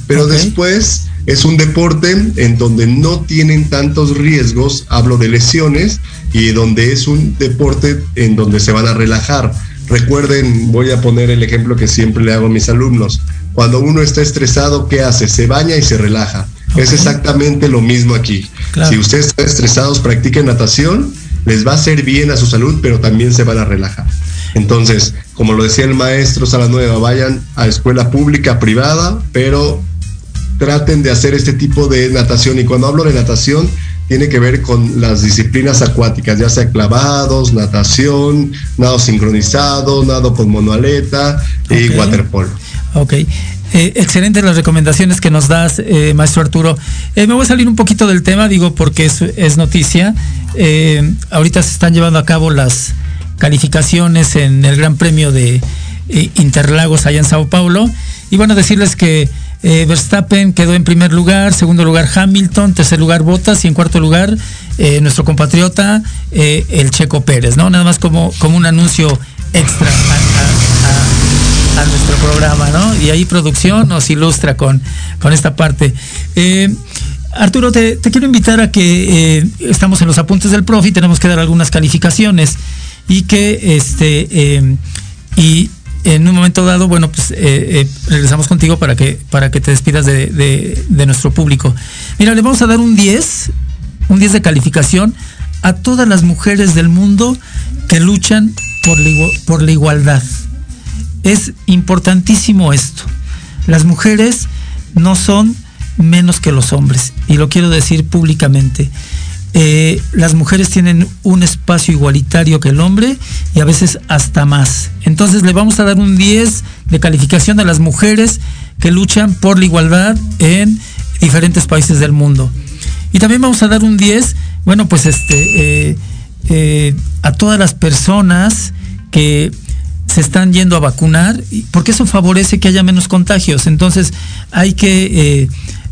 Pero okay. después es un deporte en donde no tienen tantos riesgos, hablo de lesiones, y donde es un deporte en donde se van a relajar. Recuerden, voy a poner el ejemplo que siempre le hago a mis alumnos. Cuando uno está estresado, ¿qué hace? Se baña y se relaja. Okay. Es exactamente lo mismo aquí. Claro. Si ustedes están estresados, practiquen natación, les va a hacer bien a su salud, pero también se van a relajar. Entonces, como lo decía el maestro Sala Nueva, vayan a escuela pública, privada, pero traten de hacer este tipo de natación. Y cuando hablo de natación, tiene que ver con las disciplinas acuáticas, ya sea clavados, natación, nado sincronizado, nado con monoaleta okay. y waterpolo. Ok. Eh, excelentes las recomendaciones que nos das, eh, maestro Arturo. Eh, me voy a salir un poquito del tema, digo, porque es, es noticia. Eh, ahorita se están llevando a cabo las calificaciones en el Gran Premio de eh, Interlagos allá en Sao Paulo. Y bueno, decirles que eh, Verstappen quedó en primer lugar, segundo lugar Hamilton, tercer lugar Bottas y en cuarto lugar eh, nuestro compatriota eh, el Checo Pérez, ¿no? Nada más como, como un anuncio extra a, a, nuestro programa, ¿no? Y ahí producción nos ilustra con, con esta parte. Arturo, te, te, quiero invitar a que estamos en los apuntes del profe y tenemos que dar algunas calificaciones y que este y en un momento dado, bueno, pues eh, eh, regresamos contigo para que, para que te despidas de, de, de, nuestro público. Mira, le vamos a dar un 10, un 10 de calificación a todas las mujeres del mundo que luchan por la, por la igualdad. Es importantísimo esto. Las mujeres no son menos que los hombres, y lo quiero decir públicamente. Eh, las mujeres tienen un espacio igualitario que el hombre y a veces hasta más. Entonces le vamos a dar un 10 de calificación a las mujeres que luchan por la igualdad en diferentes países del mundo. Y también vamos a dar un 10, bueno, pues este, eh, eh, a todas las personas que se están yendo a vacunar, porque eso favorece que haya menos contagios. Entonces hay que,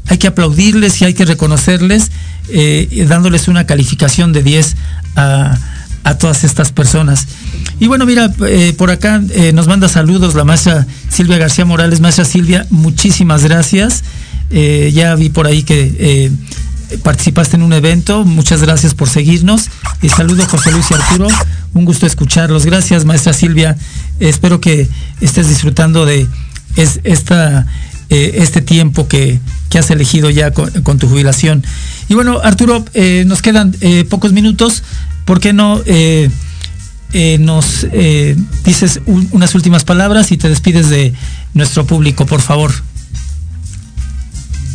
hay que aplaudirles y hay que reconocerles eh, dándoles una calificación de 10 a, a todas estas personas. Y bueno, mira, eh, por acá eh, nos manda saludos la maestra Silvia García Morales. Maestra Silvia, muchísimas gracias. Ya vi por ahí que participaste en un evento. Muchas gracias por seguirnos. Y saludo José Luis y Arturo. Un gusto escucharlos. Gracias, maestra Silvia. espero que estés disfrutando de esta, este tiempo que, que, has elegido ya con, tu jubilación. Y bueno, Arturo, nos quedan pocos minutos. ¿Por qué no eh, eh, nos eh, dices unas últimas palabras y te despides de nuestro público, por favor?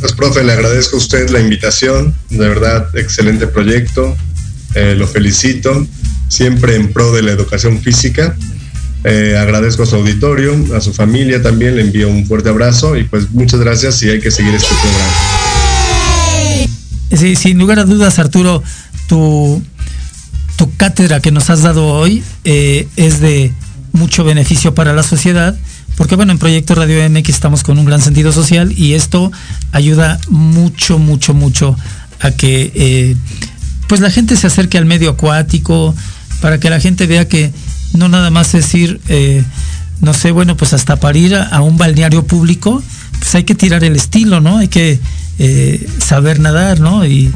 Pues, profe, le agradezco a usted la invitación. De verdad, excelente proyecto. lo felicito. Siempre en pro de la educación física. Agradezco a su auditorio, a su familia también. Le envío un fuerte abrazo y pues muchas gracias y hay que seguir este programa. Sí, sin lugar a dudas, Arturo, tu tu cátedra que nos has dado hoy eh, es de mucho beneficio para la sociedad, porque bueno, en Proyecto Radio MX estamos con un gran sentido social y esto ayuda mucho, mucho, mucho a que eh, pues la gente se acerque al medio acuático, para que la gente vea que no nada más es ir, eh, no sé, bueno, pues hasta para ir a, un balneario público, pues hay que tirar el estilo, ¿no? Hay que saber nadar, ¿no? Y,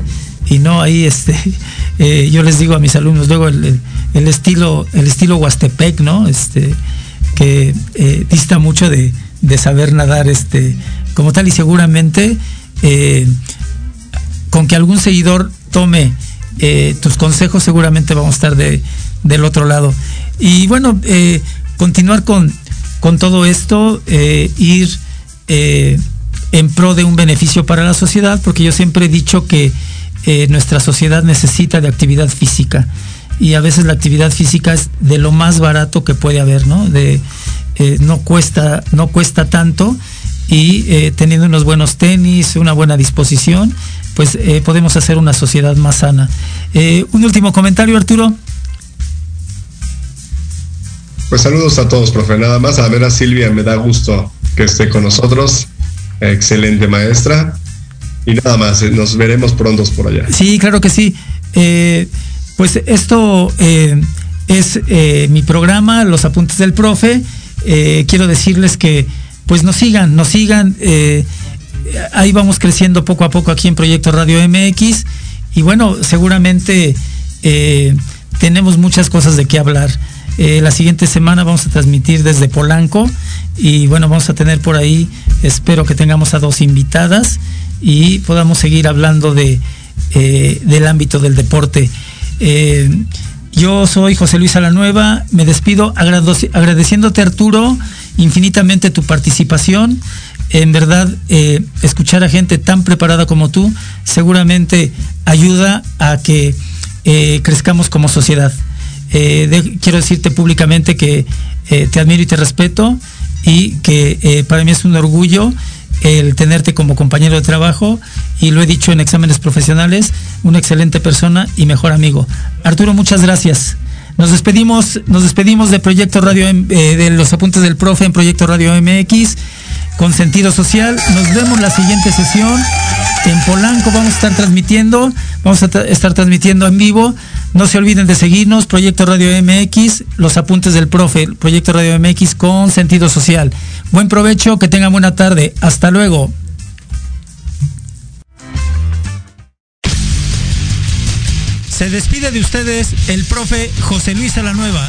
y no ahí este eh, yo les digo a mis alumnos luego el, estilo el estilo huastepec no este que eh, dista mucho de, saber nadar este como tal y seguramente eh, con que algún seguidor tome tus consejos seguramente vamos a estar de, del otro lado y bueno continuar con con todo esto ir en pro de un beneficio para la sociedad porque yo siempre he dicho que eh, nuestra sociedad necesita de actividad física y a veces la actividad física es de lo más barato que puede haber, ¿no? De, eh, no, cuesta, no cuesta tanto y eh, teniendo unos buenos tenis, una buena disposición, pues podemos hacer una sociedad más sana. un último comentario, Arturo. Pues saludos a todos, profe. Nada más a ver a Silvia, me da gusto que esté con nosotros. Excelente maestra. Y nada más, eh, nos veremos pronto por allá. Sí, claro que sí. Eh, pues esto eh, es mi programa, Los Apuntes del Profe. quiero decirles que pues nos sigan, nos sigan. ahí vamos creciendo poco a poco aquí en Proyecto Radio MX. Y bueno, seguramente tenemos muchas cosas de qué hablar. La siguiente semana vamos a transmitir desde Polanco y bueno, vamos a tener por ahí, espero que tengamos a dos invitadas y podamos seguir hablando de, eh, del ámbito del deporte. Eh, yo soy José Luis Alanueva, me despido agradeciéndote Arturo infinitamente tu participación. En verdad, eh, escuchar a gente tan preparada como tú seguramente ayuda a que crezcamos como sociedad. Quiero decirte públicamente que te admiro y te respeto y que para mí es un orgullo el tenerte como compañero de trabajo y lo he dicho en exámenes profesionales, una excelente persona y mejor amigo. Arturo, muchas gracias. Nos despedimos, nos despedimos de Proyecto Radio, eh, de los apuntes del profe en Proyecto Radio MX con sentido social. Nos vemos la siguiente sesión. En Polanco vamos a estar transmitiendo, vamos a estar transmitiendo en vivo. No se olviden de seguirnos, Proyecto Radio MX, los apuntes del profe, Proyecto Radio MX con sentido social. Buen provecho, que tengan buena tarde. Hasta luego. Se despide de ustedes el profe José Luis Alanueva.